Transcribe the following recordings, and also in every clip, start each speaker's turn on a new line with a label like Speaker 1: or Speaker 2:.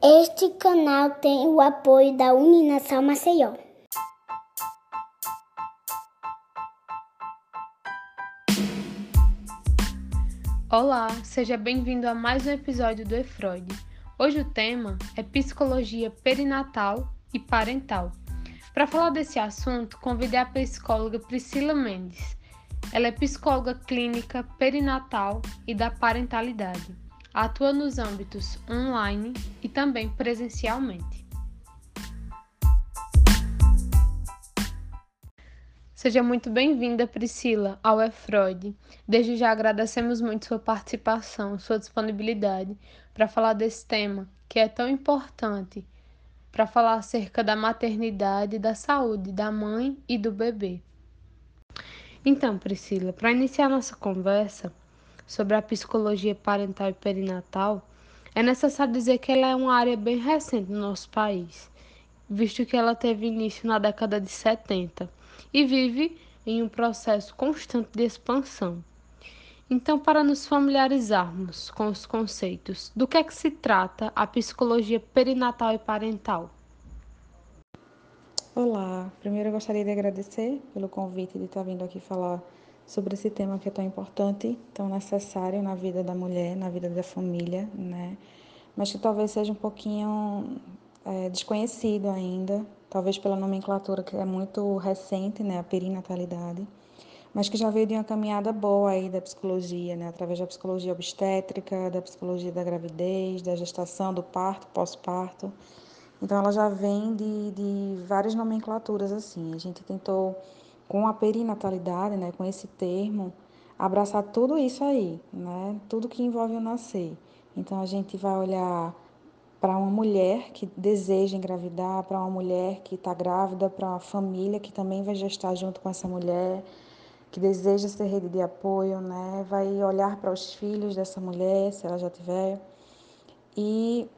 Speaker 1: Este canal tem o apoio da Uninação Maceió.
Speaker 2: Olá, seja bem-vindo a mais um episódio do EFROID. Hoje o tema é psicologia perinatal e parental. Para falar desse assunto, convidei a psicóloga Priscila Mendes. Ela é psicóloga clínica perinatal e da parentalidade. Atua nos âmbitos online e também presencialmente. Seja muito bem-vinda, Priscila, ao EFROID. Desde já agradecemos muito sua participação, sua disponibilidade para falar desse tema que é tão importante para falar acerca da maternidade e da saúde da mãe e do bebê. Então, Priscila, para iniciar nossa conversa sobre a psicologia parental e perinatal, é necessário dizer que ela é uma área bem recente no nosso país, visto que ela teve início na década de 70 e vive em um processo constante de expansão. Então, para nos familiarizarmos com os conceitos, do que é que se trata a psicologia perinatal e parental?
Speaker 3: Olá, primeiro eu gostaria de agradecer pelo convite de estar vindo aqui falar sobre esse tema que é tão importante, tão necessário na vida da mulher, na vida da família, né? Mas que talvez seja um pouquinho é, desconhecido ainda, talvez pela nomenclatura que é muito recente, né? A perinatalidade, mas que já veio de uma caminhada boa aí da psicologia, né? Através da psicologia obstétrica, da psicologia da gravidez, da gestação, do parto, pós-parto. Então, ela já vem de, de várias nomenclaturas assim. A gente tentou, com a perinatalidade, né, com esse termo, abraçar tudo isso aí, né? Tudo que envolve o nascer. Então, a gente vai olhar para uma mulher que deseja engravidar, para uma mulher que está grávida, para uma família que também vai gestar junto com essa mulher, que deseja ser rede de apoio, né? Vai olhar para os filhos dessa mulher, se ela já tiver, e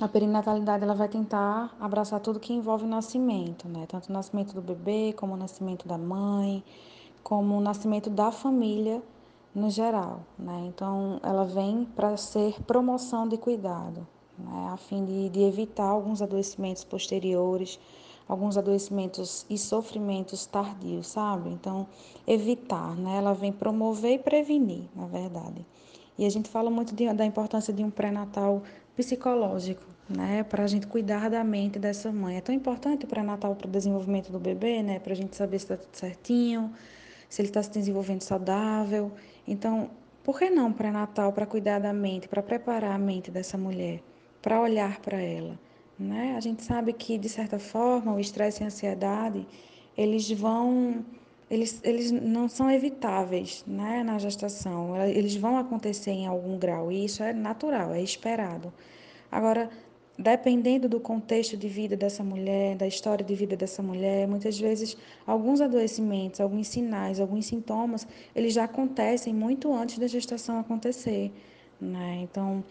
Speaker 3: a perinatalidade ela vai tentar abraçar tudo que envolve o nascimento, né? Tanto o nascimento do bebê, como o nascimento da mãe, como o nascimento da família no geral, né? Então, ela vem para ser promoção de cuidado, né? A fim de, de evitar alguns adoecimentos posteriores, alguns adoecimentos e sofrimentos tardios, sabe? Então, evitar, né? Ela vem promover e prevenir, na verdade. E a gente fala muito de, da importância de um pré-natal psicológico, né, para a gente cuidar da mente dessa mãe. É tão importante o pré-natal para o desenvolvimento do bebê, né, para a gente saber se está tudo certinho, se ele está se desenvolvendo saudável. Então, por que não pré-natal para cuidar da mente, para preparar a mente dessa mulher, para olhar para ela? Né? A gente sabe que, de certa forma, o estresse e a ansiedade, eles vão eles, eles não são evitáveis né, na gestação, eles vão acontecer em algum grau, e isso é natural, é esperado. Agora, dependendo do contexto de vida dessa mulher, da história de vida dessa mulher, muitas vezes alguns adoecimentos, alguns sinais, alguns sintomas, eles já acontecem muito antes da gestação acontecer. Né? Então,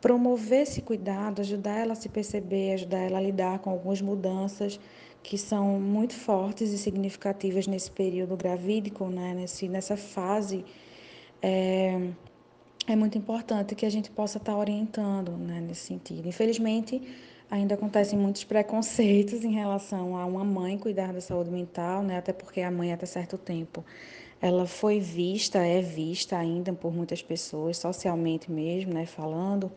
Speaker 3: promover esse cuidado, ajudar ela a se perceber, ajudar ela a lidar com algumas mudanças que são muito fortes e significativas nesse período gravídico, né? nesse, nessa fase, é, é muito importante que a gente possa estar orientando né? nesse sentido. Infelizmente, ainda acontecem muitos preconceitos em relação a uma mãe cuidar da saúde mental, né? até porque a mãe, até certo tempo, ela foi vista, é vista ainda por muitas pessoas, socialmente mesmo, né? falando,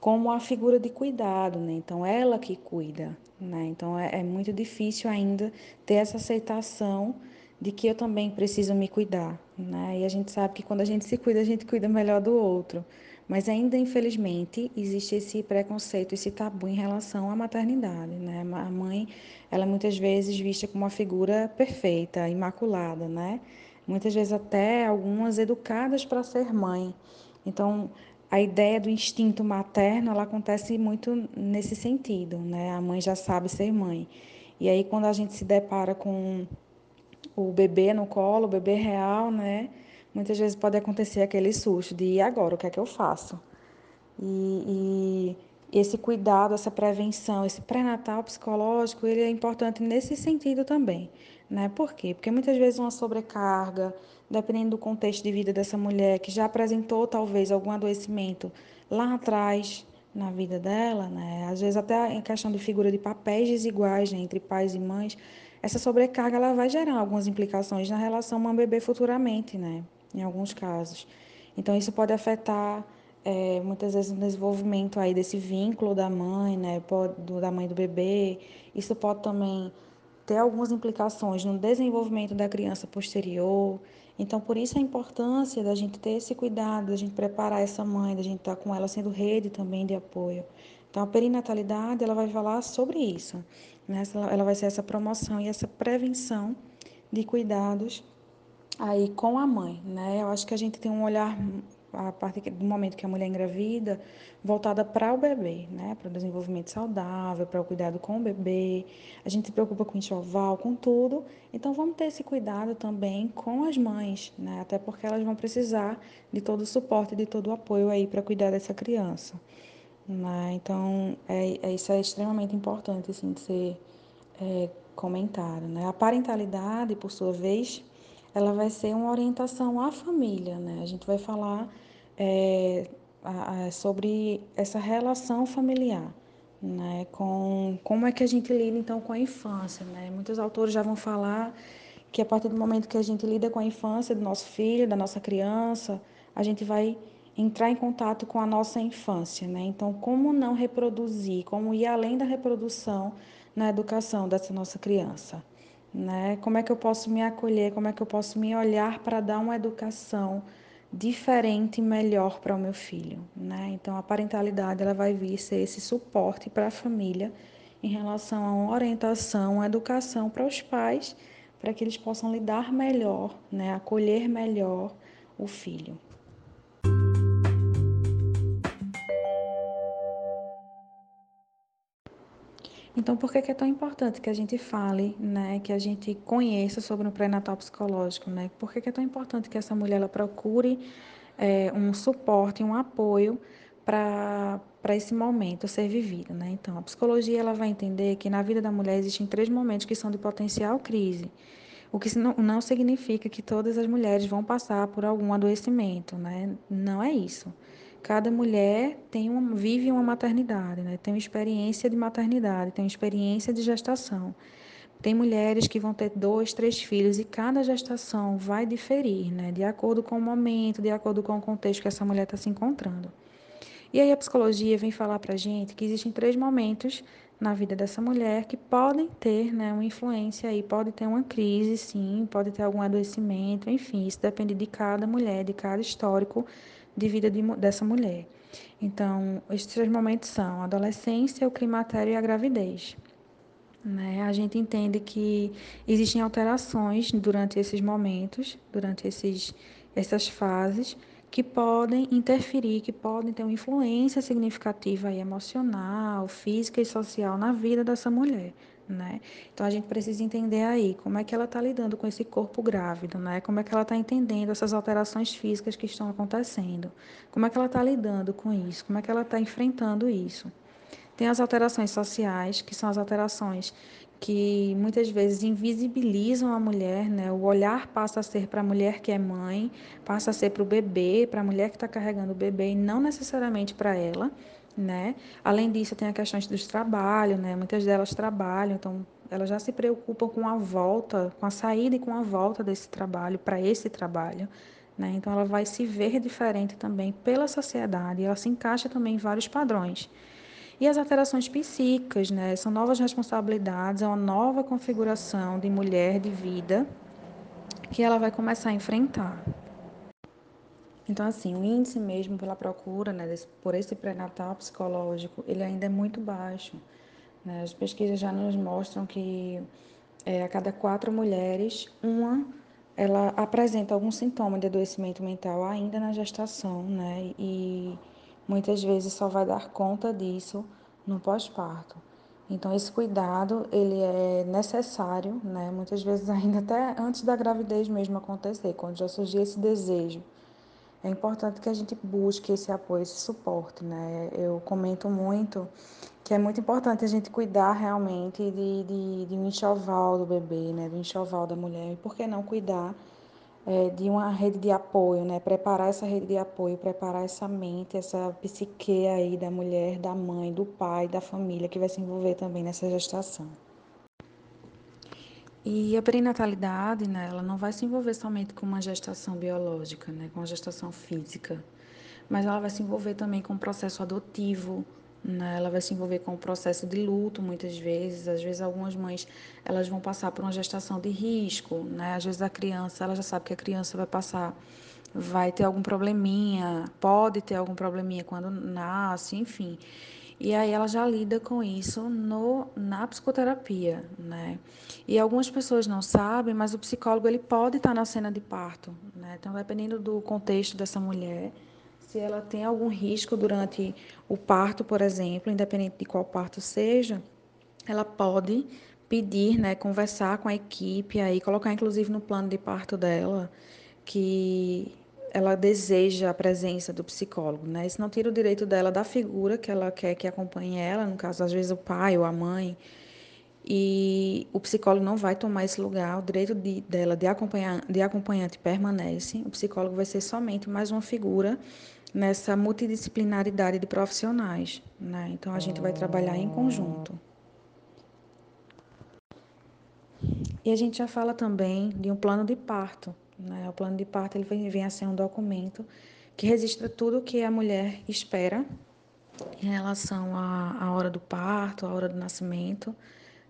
Speaker 3: como a figura de cuidado, né? Então, ela que cuida, né? Então, é, é muito difícil ainda ter essa aceitação de que eu também preciso me cuidar, né? E a gente sabe que quando a gente se cuida, a gente cuida melhor do outro. Mas ainda, infelizmente, existe esse preconceito, esse tabu em relação à maternidade, né? A mãe, ela é muitas vezes vista como uma figura perfeita, imaculada, né? Muitas vezes até algumas educadas para ser mãe. Então, a ideia do instinto materno ela acontece muito nesse sentido, né? A mãe já sabe ser mãe. E aí quando a gente se depara com o bebê no colo, o bebê real, né? Muitas vezes pode acontecer aquele susto de e agora, o que é que eu faço? E, e esse cuidado, essa prevenção, esse pré-natal psicológico, ele é importante nesse sentido também, né? Por quê? Porque muitas vezes uma sobrecarga, dependendo do contexto de vida dessa mulher, que já apresentou talvez algum adoecimento lá atrás, na vida dela, né? Às vezes até em questão de figura de papéis desiguais né, entre pais e mães, essa sobrecarga ela vai gerar algumas implicações na relação mãe-bebê futuramente, né? Em alguns casos. Então isso pode afetar é, muitas vezes o desenvolvimento aí desse vínculo da mãe, né? Pode, da mãe do bebê. Isso pode também ter algumas implicações no desenvolvimento da criança posterior. Então, por isso a importância da gente ter esse cuidado, da gente preparar essa mãe, da gente estar tá com ela sendo rede também de apoio. Então, a perinatalidade, ela vai falar sobre isso. Né? Ela vai ser essa promoção e essa prevenção de cuidados aí com a mãe, né? Eu acho que a gente tem um olhar a partir do momento que a mulher engravida, voltada para o bebê, né? Para o desenvolvimento saudável, para o cuidado com o bebê. A gente se preocupa com enxoval, com tudo. Então vamos ter esse cuidado também com as mães, né? Até porque elas vão precisar de todo o suporte, de todo o apoio aí para cuidar dessa criança. Né? Então é, é, isso é extremamente importante assim de ser é, comentado, né? A parentalidade, por sua vez, ela vai ser uma orientação à família, né? A gente vai falar é, a, a, sobre essa relação familiar, né? Com como é que a gente lida então com a infância, né? Muitos autores já vão falar que a partir do momento que a gente lida com a infância do nosso filho, da nossa criança, a gente vai entrar em contato com a nossa infância, né? Então, como não reproduzir, como ir além da reprodução na educação dessa nossa criança? Né? Como é que eu posso me acolher? Como é que eu posso me olhar para dar uma educação diferente e melhor para o meu filho, né? Então a parentalidade ela vai vir ser esse suporte para a família em relação a uma orientação, uma educação para os pais, para que eles possam lidar melhor, né? Acolher melhor o filho. Então, por que é tão importante que a gente fale, né, que a gente conheça sobre o pré-natal psicológico, né? Por que é tão importante que essa mulher ela procure é, um suporte, um apoio para para esse momento ser vivido, né? Então, a psicologia ela vai entender que na vida da mulher existem três momentos que são de potencial crise, o que não, não significa que todas as mulheres vão passar por algum adoecimento, né? Não é isso. Cada mulher tem uma, vive uma maternidade, né? tem uma experiência de maternidade, tem uma experiência de gestação. Tem mulheres que vão ter dois, três filhos e cada gestação vai diferir, né? de acordo com o momento, de acordo com o contexto que essa mulher está se encontrando. E aí a psicologia vem falar para gente que existem três momentos na vida dessa mulher que podem ter né, uma influência aí, pode ter uma crise, sim, pode ter algum adoecimento, enfim, isso depende de cada mulher, de cada histórico de vida de, dessa mulher. Então, esses três momentos são a adolescência, o climatério e a gravidez. Né? A gente entende que existem alterações durante esses momentos, durante esses, essas fases, que podem interferir, que podem ter uma influência significativa e emocional, física e social na vida dessa mulher né? Então a gente precisa entender aí como é que ela está lidando com esse corpo grávido, né? Como é que ela está entendendo essas alterações físicas que estão acontecendo? Como é que ela está lidando com isso? Como é que ela está enfrentando isso? Tem as alterações sociais, que são as alterações que muitas vezes invisibilizam a mulher, né? O olhar passa a ser para a mulher que é mãe, passa a ser para o bebê, para a mulher que está carregando o bebê, e não necessariamente para ela né? Além disso, tem a questão dos trabalhos, né? Muitas delas trabalham, então elas já se preocupam com a volta, com a saída e com a volta desse trabalho para esse trabalho, né? Então ela vai se ver diferente também pela sociedade, ela se encaixa também em vários padrões. E as alterações psíquicas, né? São novas responsabilidades, é uma nova configuração de mulher de vida que ela vai começar a enfrentar. Então, assim, o índice mesmo pela procura, né, desse, por esse pré-natal psicológico, ele ainda é muito baixo. Né? As pesquisas já nos mostram que é, a cada quatro mulheres, uma ela apresenta algum sintoma de adoecimento mental ainda na gestação, né? E muitas vezes só vai dar conta disso no pós-parto. Então esse cuidado ele é necessário, né? Muitas vezes ainda até antes da gravidez mesmo acontecer, quando já surgir esse desejo é importante que a gente busque esse apoio, esse suporte, né? Eu comento muito que é muito importante a gente cuidar realmente de, de, de um enxoval do bebê, né? Do enxoval da mulher. E por que não cuidar é, de uma rede de apoio, né? Preparar essa rede de apoio, preparar essa mente, essa psique aí da mulher, da mãe, do pai, da família que vai se envolver também nessa gestação. E a perinatalidade, né, ela não vai se envolver somente com uma gestação biológica, né, com uma gestação física, mas ela vai se envolver também com o processo adotivo, né? Ela vai se envolver com o processo de luto muitas vezes. Às vezes algumas mães elas vão passar por uma gestação de risco, né? Às vezes a criança, ela já sabe que a criança vai passar vai ter algum probleminha, pode ter algum probleminha quando nasce, enfim. E aí ela já lida com isso no, na psicoterapia, né? E algumas pessoas não sabem, mas o psicólogo ele pode estar na cena de parto, né? Então, dependendo do contexto dessa mulher, se ela tem algum risco durante o parto, por exemplo, independente de qual parto seja, ela pode pedir, né, conversar com a equipe aí, colocar inclusive no plano de parto dela que ela deseja a presença do psicólogo, né? Isso não tira o direito dela da figura que ela quer que acompanhe ela, no caso às vezes o pai ou a mãe, e o psicólogo não vai tomar esse lugar, o direito de, dela de, acompanhar, de acompanhante permanece, o psicólogo vai ser somente mais uma figura nessa multidisciplinaridade de profissionais. Né? Então, a gente vai trabalhar em conjunto. E a gente já fala também de um plano de parto. Né? O plano de parto ele vem, vem a ser um documento que registra tudo o que a mulher espera em relação à, à hora do parto, à hora do nascimento,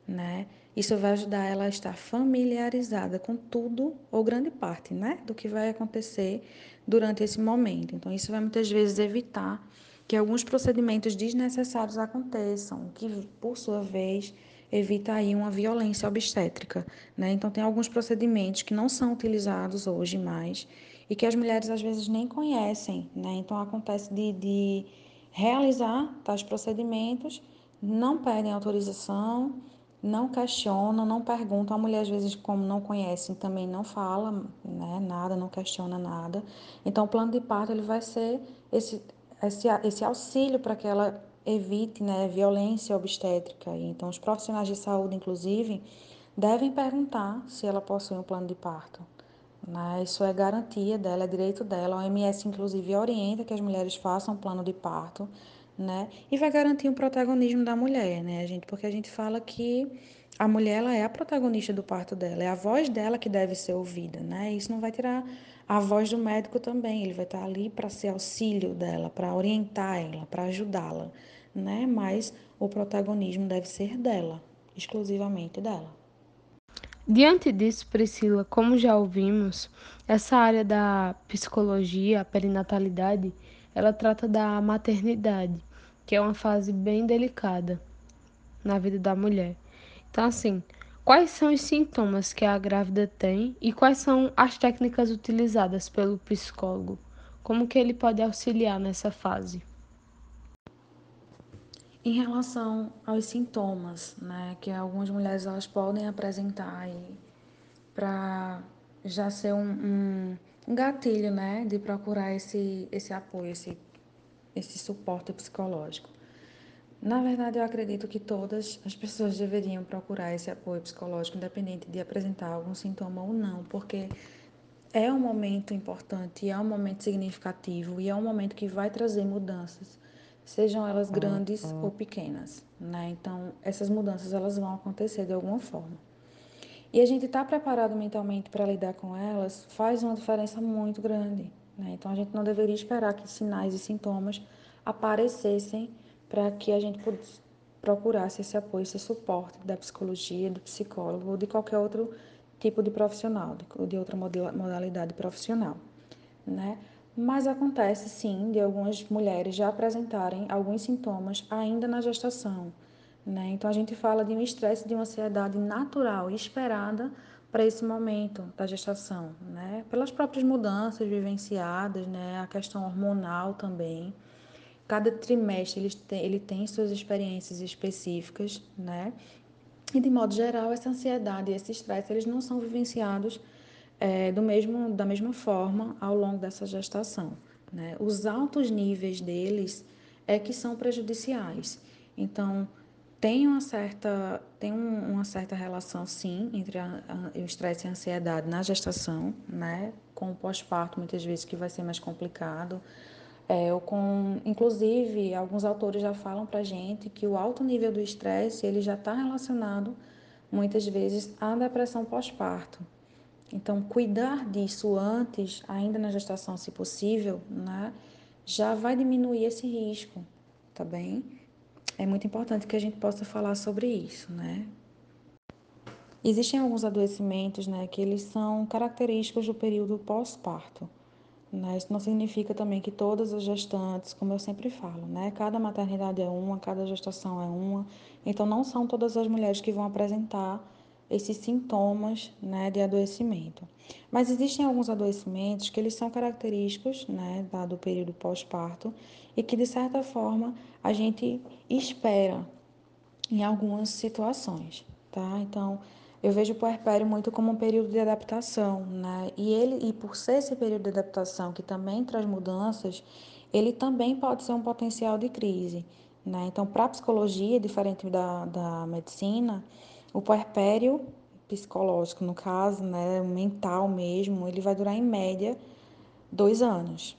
Speaker 3: né? Isso vai ajudar ela a estar familiarizada com tudo ou grande parte, né, do que vai acontecer durante esse momento. Então, isso vai muitas vezes evitar que alguns procedimentos desnecessários aconteçam, que por sua vez evita aí uma violência obstétrica, né? Então tem alguns procedimentos que não são utilizados hoje mais e que as mulheres às vezes nem conhecem, né? Então acontece de, de realizar tais procedimentos, não pedem autorização não questionam, não perguntam. A mulher, às vezes, como não conhecem, também não fala né, nada, não questiona nada. Então, o plano de parto ele vai ser esse, esse, esse auxílio para que ela evite né, violência obstétrica. Então, os profissionais de saúde, inclusive, devem perguntar se ela possui um plano de parto. Né? Isso é garantia dela, é direito dela. A OMS, inclusive, orienta que as mulheres façam um plano de parto né? E vai garantir o protagonismo da mulher, né, gente? Porque a gente fala que a mulher ela é a protagonista do parto dela, é a voz dela que deve ser ouvida, né? Isso não vai tirar a voz do médico também, ele vai estar ali para ser auxílio dela, para orientar ela, para ajudá-la, né? Mas o protagonismo deve ser dela, exclusivamente dela.
Speaker 2: Diante disso, Priscila, como já ouvimos, essa área da psicologia, a perinatalidade, ela trata da maternidade que é uma fase bem delicada na vida da mulher. Então, assim, quais são os sintomas que a grávida tem e quais são as técnicas utilizadas pelo psicólogo? Como que ele pode auxiliar nessa fase?
Speaker 3: Em relação aos sintomas, né, que algumas mulheres elas podem apresentar para já ser um, um, um, gatilho, né, de procurar esse, esse apoio, esse esse suporte psicológico. Na verdade, eu acredito que todas as pessoas deveriam procurar esse apoio psicológico, independente de apresentar algum sintoma ou não, porque é um momento importante, é um momento significativo e é um momento que vai trazer mudanças, sejam elas grandes ou pequenas, né? Então, essas mudanças elas vão acontecer de alguma forma. E a gente estar tá preparado mentalmente para lidar com elas faz uma diferença muito grande. Né? Então, a gente não deveria esperar que sinais e sintomas aparecessem para que a gente procurasse esse apoio, esse suporte da psicologia, do psicólogo ou de qualquer outro tipo de profissional, de outra modalidade profissional. Né? Mas acontece sim de algumas mulheres já apresentarem alguns sintomas ainda na gestação. Né? Então a gente fala de um estresse, de uma ansiedade natural e esperada para esse momento da gestação, né? Pelas próprias mudanças vivenciadas, né? A questão hormonal também. Cada trimestre ele tem, ele tem suas experiências específicas, né? E de modo geral, essa ansiedade e esse estresse eles não são vivenciados é, do mesmo, da mesma forma ao longo dessa gestação. Né? Os altos níveis deles é que são prejudiciais. Então, tem uma certa, tem um, uma certa relação, sim, entre a, a, o estresse e a ansiedade na gestação, né? Com o pós-parto, muitas vezes, que vai ser mais complicado. É, ou com, inclusive, alguns autores já falam para gente que o alto nível do estresse ele já está relacionado, muitas vezes, à depressão pós-parto. Então, cuidar disso antes, ainda na gestação, se possível, né? Já vai diminuir esse risco, tá bem? é muito importante que a gente possa falar sobre isso, né? Existem alguns adoecimentos, né, que eles são característicos do período pós-parto. Né? Isso não significa também que todas as gestantes, como eu sempre falo, né, cada maternidade é uma, cada gestação é uma. Então não são todas as mulheres que vão apresentar esses sintomas, né, de adoecimento. Mas existem alguns adoecimentos que eles são característicos, né, do período pós-parto e que de certa forma a gente espera em algumas situações, tá? Então, eu vejo o puerpério muito como um período de adaptação, né? E ele e por ser esse período de adaptação que também traz mudanças, ele também pode ser um potencial de crise, né? Então, para a psicologia, diferente da, da medicina, o puerpério psicológico, no caso, né, mental mesmo, ele vai durar em média dois anos,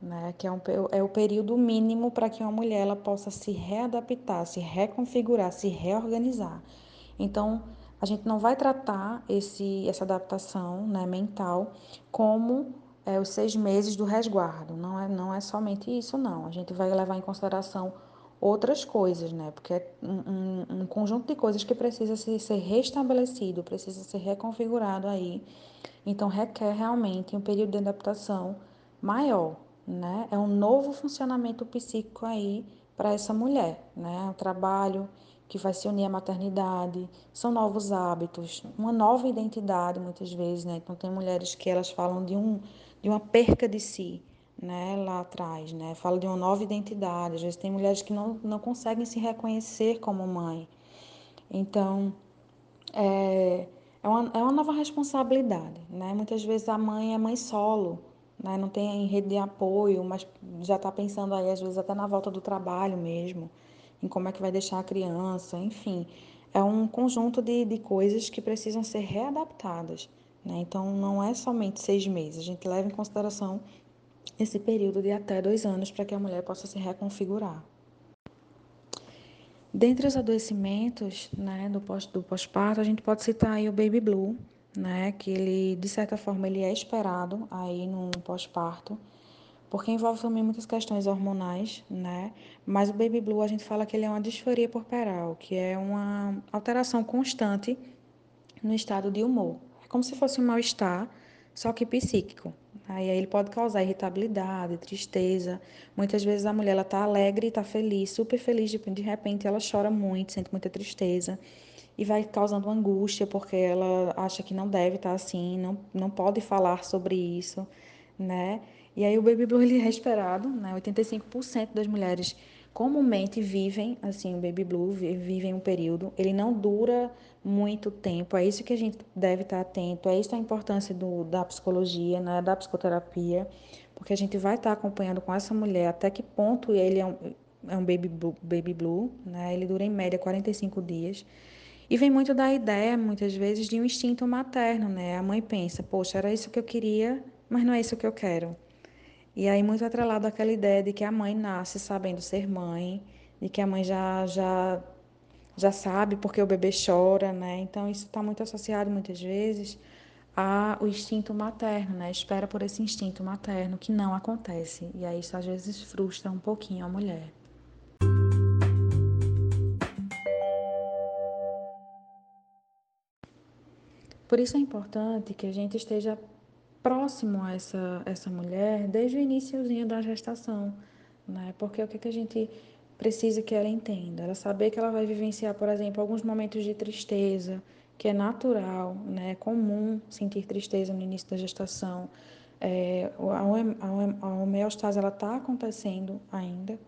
Speaker 3: né, que é, um, é o período mínimo para que uma mulher ela possa se readaptar, se reconfigurar, se reorganizar. Então, a gente não vai tratar esse, essa adaptação né, mental como é, os seis meses do resguardo. Não é, não é somente isso, não. A gente vai levar em consideração outras coisas, né? Porque é um, um, um conjunto de coisas que precisa ser, restabelecido, precisa ser reconfigurado aí. Então, requer realmente um período de adaptação maior, né? É um novo funcionamento psíquico aí para essa mulher, né? O trabalho que vai se unir à maternidade, são novos hábitos, uma nova identidade muitas vezes, né? Então tem mulheres que elas falam de um de uma perca de si, né, lá atrás, né? Fala de uma nova identidade. Às vezes tem mulheres que não, não conseguem se reconhecer como mãe. Então, é, é, uma, é uma nova responsabilidade, né? Muitas vezes a mãe é mãe solo, né? Não tem rede de apoio, mas já está pensando aí, às vezes, até na volta do trabalho mesmo, em como é que vai deixar a criança, enfim. É um conjunto de, de coisas que precisam ser readaptadas, né? Então, não é somente seis meses. A gente leva em consideração esse período de até dois anos para que a mulher possa se reconfigurar. Dentre os adoecimentos né, do pós-parto, a gente pode citar aí o baby blue, né, que ele, de certa forma, ele é esperado aí no pós-parto, porque envolve também muitas questões hormonais, né? Mas o baby blue a gente fala que ele é uma disforia corporal, que é uma alteração constante no estado de humor. É como se fosse um mal-estar, só que psíquico. Aí, ele pode causar irritabilidade, tristeza. Muitas vezes a mulher ela tá alegre, está feliz, super feliz, de, de repente ela chora muito, sente muita tristeza e vai causando angústia porque ela acha que não deve estar tá assim, não, não pode falar sobre isso, né? E aí o baby blue ele é esperado, né? 85% das mulheres comumente vivem assim o baby blue, vivem um período, ele não dura muito tempo. É isso que a gente deve estar atento. É isso a importância do, da psicologia, né, da psicoterapia, porque a gente vai estar acompanhando com essa mulher até que ponto ele é um, é um baby, blue, baby blue, né? Ele dura em média 45 dias. E vem muito da ideia, muitas vezes, de um instinto materno, né? A mãe pensa, poxa, era isso que eu queria, mas não é isso que eu quero. E aí muito atrelado àquela ideia de que a mãe nasce sabendo ser mãe, de que a mãe já já já sabe porque o bebê chora, né? Então isso está muito associado muitas vezes ao instinto materno, né? Espera por esse instinto materno que não acontece. E aí isso às vezes frustra um pouquinho a mulher. Por isso é importante que a gente esteja próximo a essa, essa mulher desde o iníciozinho da gestação, né? Porque o que, que a gente precisa que ela entenda. Ela saber que ela vai vivenciar, por exemplo, alguns momentos de tristeza, que é natural, né? É comum sentir tristeza no início da gestação. É, a, homeostase está acontecendo ainda,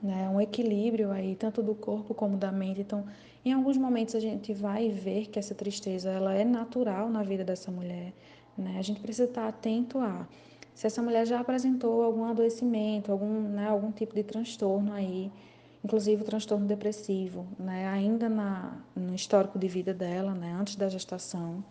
Speaker 3: né? Um equilíbrio aí tanto do corpo como da mente. Então, em alguns momentos a gente vai ver que essa tristeza ela é natural na vida dessa mulher, né? A gente precisa estar atento a se essa mulher já apresentou algum adoecimento, algum, né, algum tipo de transtorno aí inclusive o transtorno depressivo, né? Ainda na, no histórico de vida dela, né? Antes da gestação.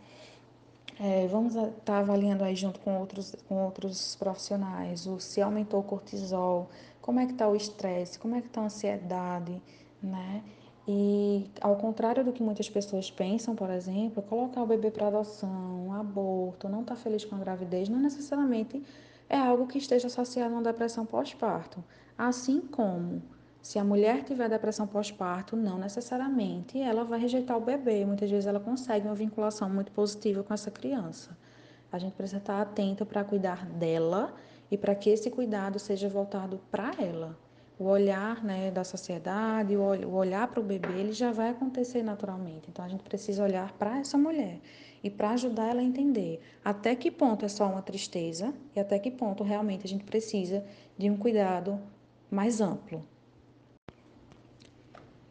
Speaker 3: É, vamos estar tá avaliando aí junto com outros, com outros profissionais, o, se aumentou o cortisol, como é que está o estresse, como é que está a ansiedade, né? E ao contrário do que muitas pessoas pensam, por exemplo, colocar o bebê para adoção, aborto, não estar tá feliz com a gravidez, não necessariamente é algo que esteja associado a uma depressão pós-parto. Assim como se a mulher tiver depressão pós-parto, não necessariamente ela vai rejeitar o bebê. Muitas vezes ela consegue uma vinculação muito positiva com essa criança. A gente precisa estar atenta para cuidar dela e para que esse cuidado seja voltado para ela o olhar né, da sociedade, o olhar para o bebê, ele já vai acontecer naturalmente. Então a gente precisa olhar para essa mulher e para ajudar ela a entender até que ponto é só uma tristeza e até que ponto realmente a gente precisa de um cuidado mais amplo.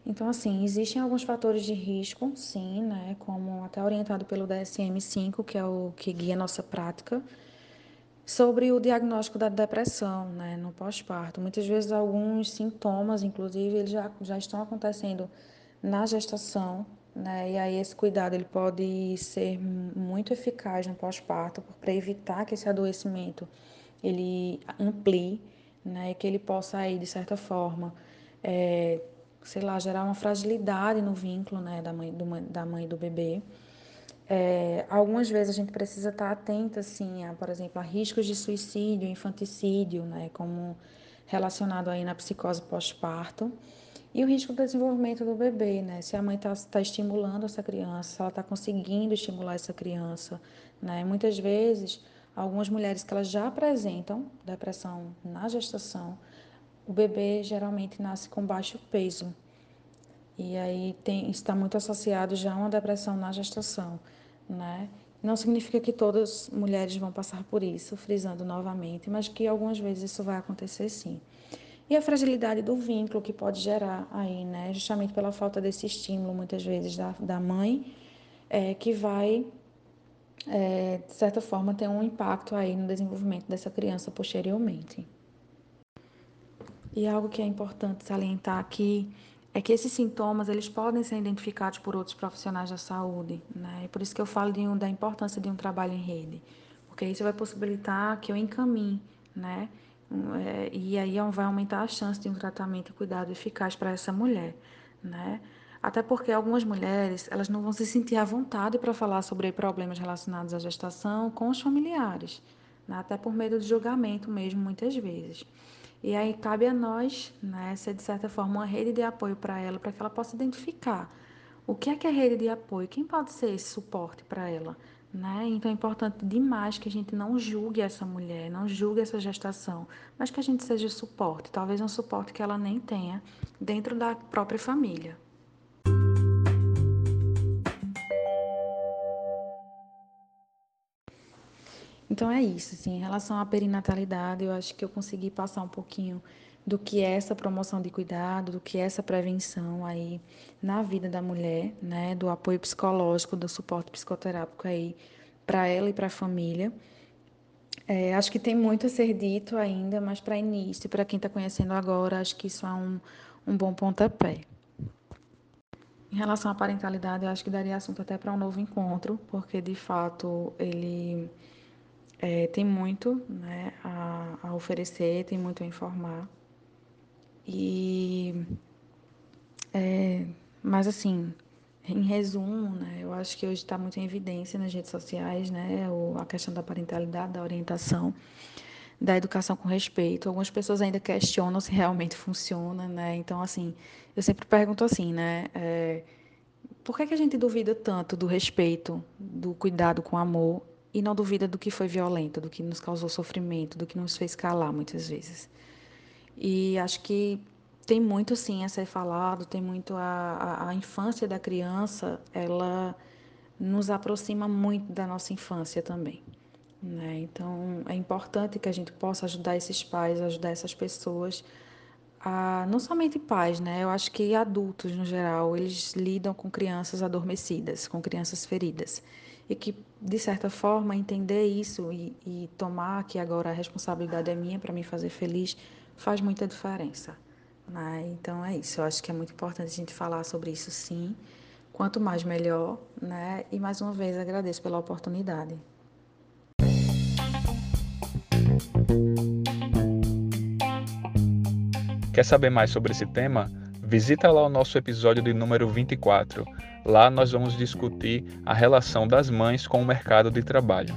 Speaker 3: Então, assim, existem alguns fatores de risco, sim, né, como até orientado pelo DSM-5, que é o que guia a nossa prática, sobre o diagnóstico da depressão né, no pós-parto. Muitas vezes alguns sintomas, inclusive, eles já, já estão acontecendo na gestação, né, e aí esse cuidado ele pode ser muito eficaz no pós-parto para evitar que esse adoecimento ele amplie, né, que ele possa aí, de certa forma, é, sei lá, gerar uma fragilidade no vínculo né, da, mãe, do, da mãe e do bebê. É, algumas vezes a gente precisa estar atenta, assim, a, por exemplo, a riscos de suicídio, infanticídio, né, como relacionado aí na psicose pós-parto, e o risco do desenvolvimento do bebê, né, se a mãe está tá estimulando essa criança, se ela está conseguindo estimular essa criança, né, muitas vezes, algumas mulheres que elas já apresentam depressão na gestação, o bebê geralmente nasce com baixo peso, e aí tem, está muito associado já a uma depressão na gestação né? Não significa que todas as mulheres vão passar por isso, frisando novamente, mas que algumas vezes isso vai acontecer sim. E a fragilidade do vínculo que pode gerar aí, né? Justamente pela falta desse estímulo, muitas vezes, da, da mãe, é, que vai, é, de certa forma, ter um impacto aí no desenvolvimento dessa criança posteriormente. E algo que é importante salientar aqui é que esses sintomas eles podem ser identificados por outros profissionais da saúde, né? E por isso que eu falo um, da importância de um trabalho em rede, porque isso vai possibilitar que eu encaminhe, né? É, e aí vai aumentar a chance de um tratamento e cuidado eficaz para essa mulher, né? Até porque algumas mulheres elas não vão se sentir à vontade para falar sobre problemas relacionados à gestação com os familiares, né? até por medo de julgamento mesmo, muitas vezes. E aí cabe a nós, né, ser de certa forma uma rede de apoio para ela, para que ela possa identificar o que é que é rede de apoio, quem pode ser esse suporte para ela, né? Então é importante demais que a gente não julgue essa mulher, não julgue essa gestação, mas que a gente seja suporte, talvez um suporte que ela nem tenha dentro da própria família. Então é isso, assim, em relação à perinatalidade, eu acho que eu consegui passar um pouquinho do que é essa promoção de cuidado, do que é essa prevenção aí na vida da mulher, né, do apoio psicológico, do suporte psicoterápico aí para ela e para a família. É, acho que tem muito a ser dito ainda, mas para início, para quem está conhecendo agora, acho que isso é um, um bom pontapé. Em relação à parentalidade, eu acho que daria assunto até para um novo encontro, porque de fato ele é, tem muito né, a, a, oferecer, tem muito a informar. E, é, mas assim, em resumo, né, eu acho que hoje está muito em evidência nas redes sociais né, o, a questão da parentalidade, da orientação, da educação com respeito. Algumas pessoas ainda questionam se realmente funciona, né? Então, assim, eu sempre pergunto assim, né? É, por que, que a gente duvida tanto do respeito, do cuidado com amor e não duvida do que foi violento, do que nos causou sofrimento, do que nos fez calar muitas vezes. E acho que tem muito sim a ser falado, tem muito a, a, a infância da criança, ela nos aproxima muito da nossa infância também. Né? Então é importante que a gente possa ajudar esses pais, ajudar essas pessoas a, não somente pais, né? Eu acho que adultos no geral, eles lidam com crianças adormecidas, com crianças feridas e que, de certa forma, entender isso e, e tomar que agora a responsabilidade é minha para me fazer feliz faz muita diferença. Né? Então é isso. Eu acho que é muito importante a gente falar sobre isso, sim. Quanto mais melhor, né? E mais uma vez agradeço pela oportunidade.
Speaker 4: Quer saber mais sobre esse tema? Visita lá o nosso episódio de número 24. Lá nós vamos discutir a relação das mães com o mercado de trabalho.